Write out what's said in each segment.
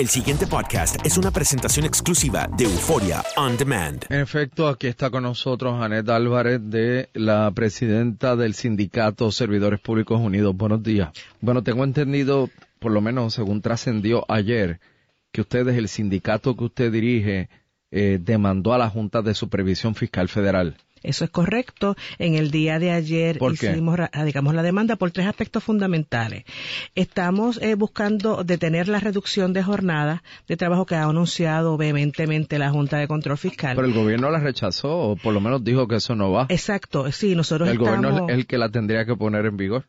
El siguiente podcast es una presentación exclusiva de Euforia On Demand. En efecto, aquí está con nosotros Anet Álvarez, de la presidenta del Sindicato Servidores Públicos Unidos. Buenos días. Bueno, tengo entendido, por lo menos según trascendió ayer, que ustedes, el sindicato que usted dirige, eh, demandó a la Junta de Supervisión Fiscal Federal. Eso es correcto. En el día de ayer hicimos, radicamos la demanda por tres aspectos fundamentales. Estamos eh, buscando detener la reducción de jornada de trabajo que ha anunciado vehementemente la Junta de Control Fiscal. Pero el gobierno la rechazó, o por lo menos dijo que eso no va. Exacto, sí, nosotros el gobierno estamos... es el que la tendría que poner en vigor.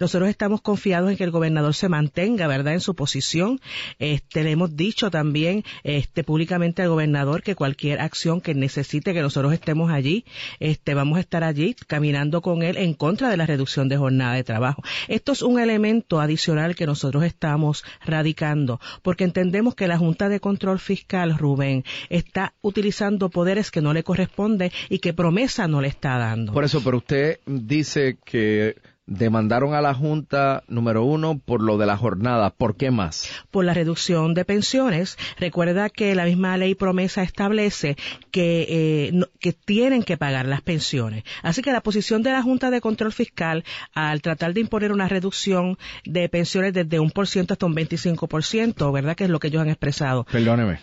Nosotros estamos confiados en que el gobernador se mantenga, ¿verdad?, en su posición. Este, le hemos dicho también este, públicamente al gobernador que cualquier acción que necesite que nosotros estemos allí, este, vamos a estar allí caminando con él en contra de la reducción de jornada de trabajo. Esto es un elemento adicional que nosotros estamos radicando, porque entendemos que la Junta de Control Fiscal, Rubén, está utilizando poderes que no le corresponden y que promesa no le está dando. Por eso, pero usted dice que demandaron a la Junta, número uno, por lo de la jornada. ¿Por qué más? por la reducción de pensiones. Recuerda que la misma ley promesa establece que, eh, no- que tienen que pagar las pensiones. Así que la posición de la Junta de Control Fiscal al tratar de imponer una reducción de pensiones desde un por ciento hasta un 25%, ¿verdad? Que es lo que ellos han expresado. Perdóneme.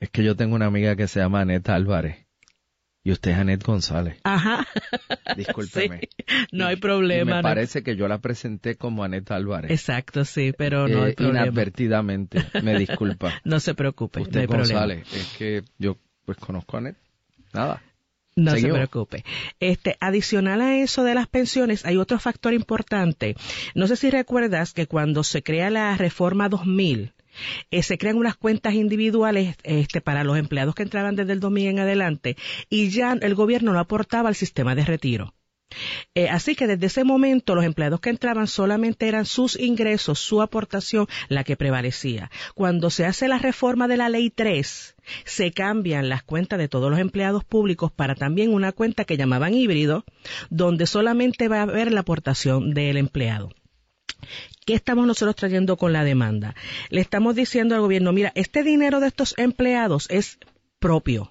Es que yo tengo una amiga que se llama Aneta Álvarez. Y usted es Anet González. Ajá. Discúlpeme. Sí, no hay Y problema. me no parece que yo la presenté como Aneta Álvarez. Exacto, sí, pero no hay Eh, problema. inadvertidamente. Me disculpa. No se preocupe, Usted no hay problema. González. Es que yo pues conozco a Anet. Nada. No Seguimos. se preocupe. Este, adicional a eso de las pensiones, hay otro factor importante. No sé si recuerdas que cuando se crea la reforma 2000, eh, se crean unas cuentas individuales este, para los empleados que entraban desde el 2000 en adelante y ya el gobierno no aportaba al sistema de retiro. Eh, así que desde ese momento los empleados que entraban solamente eran sus ingresos, su aportación la que prevalecía. Cuando se hace la reforma de la ley 3, se cambian las cuentas de todos los empleados públicos para también una cuenta que llamaban híbrido, donde solamente va a haber la aportación del empleado. ¿Qué estamos nosotros trayendo con la demanda? Le estamos diciendo al gobierno, mira, este dinero de estos empleados es propio.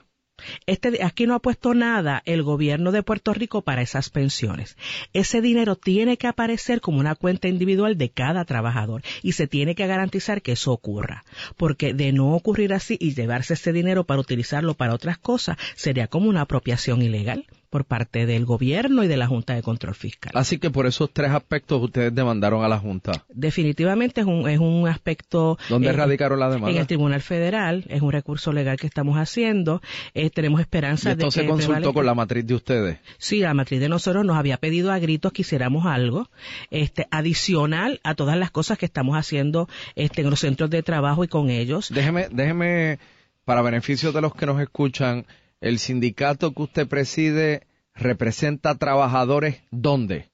Este, aquí no ha puesto nada el gobierno de Puerto Rico para esas pensiones. Ese dinero tiene que aparecer como una cuenta individual de cada trabajador y se tiene que garantizar que eso ocurra. Porque de no ocurrir así y llevarse ese dinero para utilizarlo para otras cosas sería como una apropiación ilegal por parte del gobierno y de la Junta de Control Fiscal. Así que por esos tres aspectos ustedes demandaron a la Junta. Definitivamente es un, es un aspecto... ¿Dónde eh, radicaron la demanda? En el Tribunal Federal, es un recurso legal que estamos haciendo. Eh, tenemos esperanza ¿Y esto de se consultó con la matriz de ustedes? Sí, la matriz de nosotros nos había pedido a gritos que hiciéramos algo este, adicional a todas las cosas que estamos haciendo este, en los centros de trabajo y con ellos. Déjeme, déjeme, para beneficio de los que nos escuchan, el sindicato que usted preside representa trabajadores ¿dónde?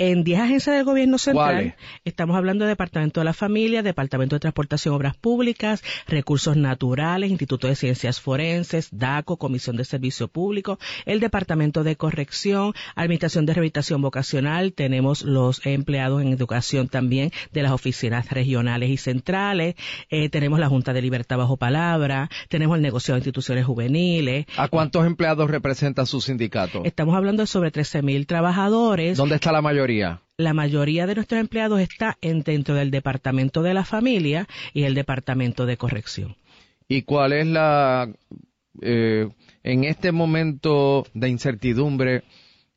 En 10 agencias del gobierno central estamos hablando de Departamento de la Familia, Departamento de Transportación Obras Públicas, Recursos Naturales, Instituto de Ciencias Forenses, DACO, Comisión de Servicio Público, el Departamento de Corrección, Administración de Rehabilitación Vocacional, tenemos los empleados en educación también de las oficinas regionales y centrales, eh, tenemos la Junta de Libertad Bajo Palabra, tenemos el negocio de instituciones juveniles. ¿A cuántos empleados representa su sindicato? Estamos hablando de sobre 13 mil trabajadores. ¿Dónde está la mayoría? La mayoría de nuestros empleados está en, dentro del Departamento de la Familia y el Departamento de Corrección. ¿Y cuál es la, eh, en este momento de incertidumbre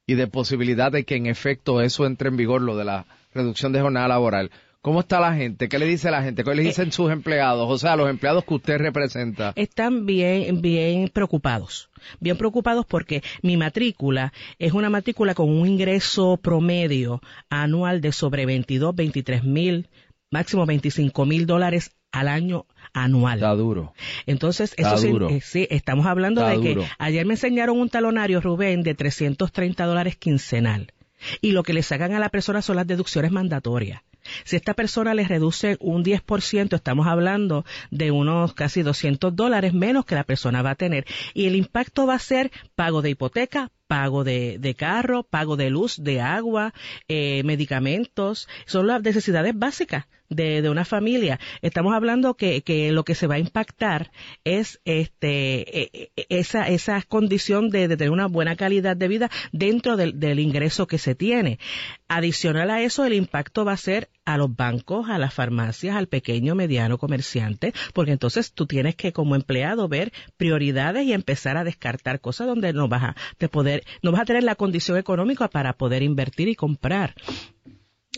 y de posibilidad de que en efecto eso entre en vigor, lo de la reducción de jornada laboral, ¿Cómo está la gente? ¿Qué le dice la gente? ¿Qué le dicen sus empleados? O sea, los empleados que usted representa. Están bien, bien preocupados. Bien preocupados porque mi matrícula es una matrícula con un ingreso promedio anual de sobre 22, 23 mil, máximo 25 mil dólares al año anual. Está duro. Entonces, eso sí, eh, sí, estamos hablando de que ayer me enseñaron un talonario, Rubén, de 330 dólares quincenal. Y lo que le sacan a la persona son las deducciones mandatorias. Si esta persona le reduce un 10%, estamos hablando de unos casi 200 dólares menos que la persona va a tener. Y el impacto va a ser pago de hipoteca, pago de, carro, pago de luz, de agua, eh, medicamentos. Son las necesidades básicas de, una familia. Estamos hablando que, lo que se va a impactar es este e, e, esa, esa condición de, tener una buena calidad de vida dentro del, del ingreso que se tiene. Adicional a eso, el impacto va a ser a los bancos, a las farmacias, al pequeño, mediano comerciante, porque entonces tú tienes que como empleado ver prioridades y empezar a descartar cosas donde no vas a poder, no vas a tener la condición económica para poder invertir y comprar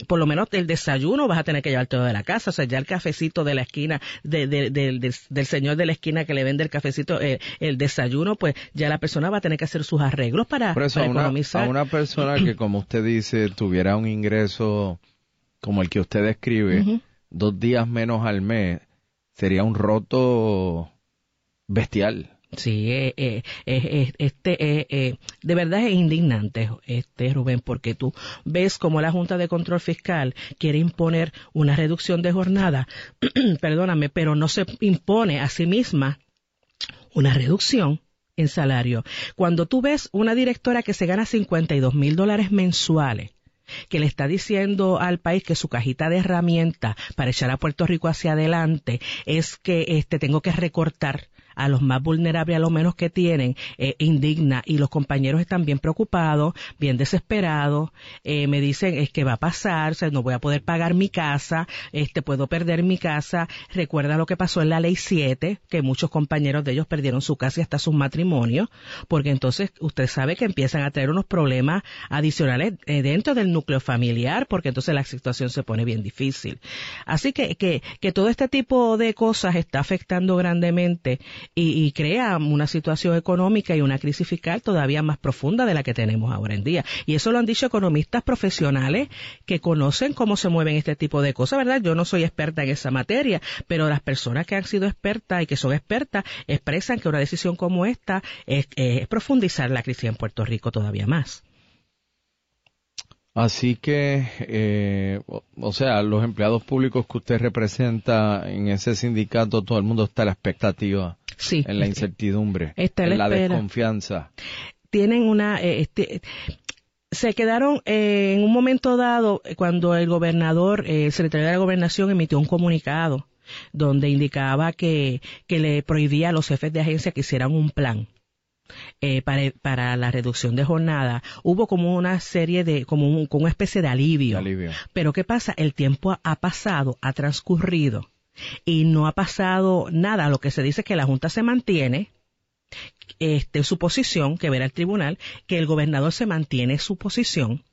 por lo menos el desayuno vas a tener que llevar todo de la casa, o sea, ya el cafecito de la esquina, del señor de la esquina que le vende el cafecito, eh, el desayuno, pues ya la persona va a tener que hacer sus arreglos para, Por eso, economizar. A una persona que, como usted dice, tuviera un ingreso como el que usted describe, dos días menos al mes, sería un roto bestial. Sí, eh, eh, eh, este, de verdad es indignante, este Rubén, porque tú ves como la Junta de Control Fiscal quiere imponer una reducción de jornada, perdóname, pero no se impone a sí misma una reducción en salario. Cuando tú ves una directora que se gana 52 mil dólares mensuales, que le está diciendo al país que su cajita de herramientas para echar a Puerto Rico hacia adelante es que este tengo que recortar a los más vulnerables, a los menos que tienen, eh, indigna. Y los compañeros están bien preocupados, bien desesperados. Eh, me dicen, es que va a pasar, no voy a poder pagar mi casa, este, puedo perder mi casa. Recuerda lo que pasó en la ley 7, que muchos compañeros de ellos perdieron su casa y hasta sus matrimonios, porque entonces usted sabe que empiezan a tener unos problemas adicionales eh, dentro del núcleo familiar, porque entonces la situación se pone bien difícil. Así que, que, que todo este tipo de cosas está afectando grandemente y, crea una situación económica y una crisis fiscal todavía más profunda de la que tenemos ahora en día. Y eso lo han dicho economistas profesionales que conocen cómo se mueven este tipo de cosas, ¿verdad? Yo no soy experta en esa materia, pero las personas que han sido expertas y que son expertas expresan que una decisión como esta es, profundizar la crisis en Puerto Rico todavía más. Así que, eh, o, sea, los empleados públicos que usted representa en ese sindicato, todo el mundo está a la expectativa sí, en la incertidumbre, en la, desconfianza. Tienen una, eh, este, se quedaron eh, en un momento dado cuando el gobernador, eh, el secretario de la gobernación emitió un comunicado donde indicaba que, que le prohibía a los jefes de agencia que hicieran un plan eh, para, para, la reducción de jornada, hubo como una serie de, como, un, como una especie de alivio. alivio. Pero ¿qué pasa? El tiempo ha pasado, ha transcurrido y no ha pasado nada. Lo que se dice es que la Junta se mantiene, este, su posición, que verá el tribunal, que el gobernador se mantiene su posición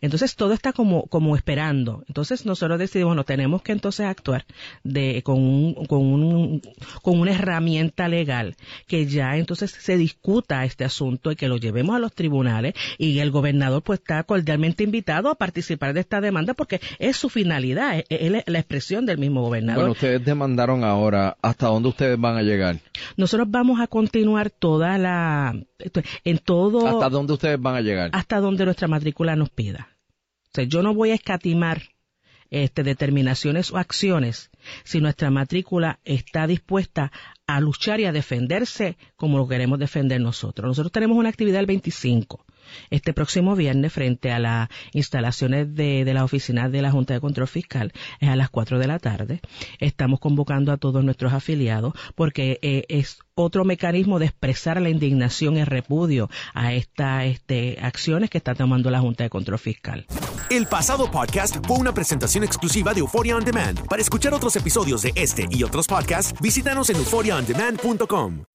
entonces todo está como, como esperando. Entonces nosotros decidimos, no tenemos que entonces actuar de, con, un, con, un, con una herramienta legal que ya entonces se discuta este asunto y que lo llevemos a los tribunales y el gobernador pues está cordialmente invitado a participar de esta demanda porque es su finalidad, es, es la expresión del mismo gobernador. Bueno, ustedes demandaron ahora, ¿hasta dónde ustedes van a llegar? Nosotros vamos a continuar toda la, en todo. ¿Hasta dónde ustedes van a llegar? Hasta donde nuestra matrícula nos O sea, yo no voy a escatimar este, determinaciones o acciones si nuestra matrícula está dispuesta a luchar y a defenderse como lo queremos defender nosotros. Nosotros tenemos una actividad el 25 este próximo viernes frente a las instalaciones de, de la oficina de la Junta de Control Fiscal es a las 4 de la tarde. Estamos convocando a todos nuestros afiliados porque eh, es otro mecanismo de expresar la indignación y repudio a estas este, acciones que está tomando la Junta de Control Fiscal. El pasado podcast fue una presentación exclusiva de Euphoria On Demand. Para escuchar otros episodios de este y otros podcasts, visítanos en euphoriaondemand.com.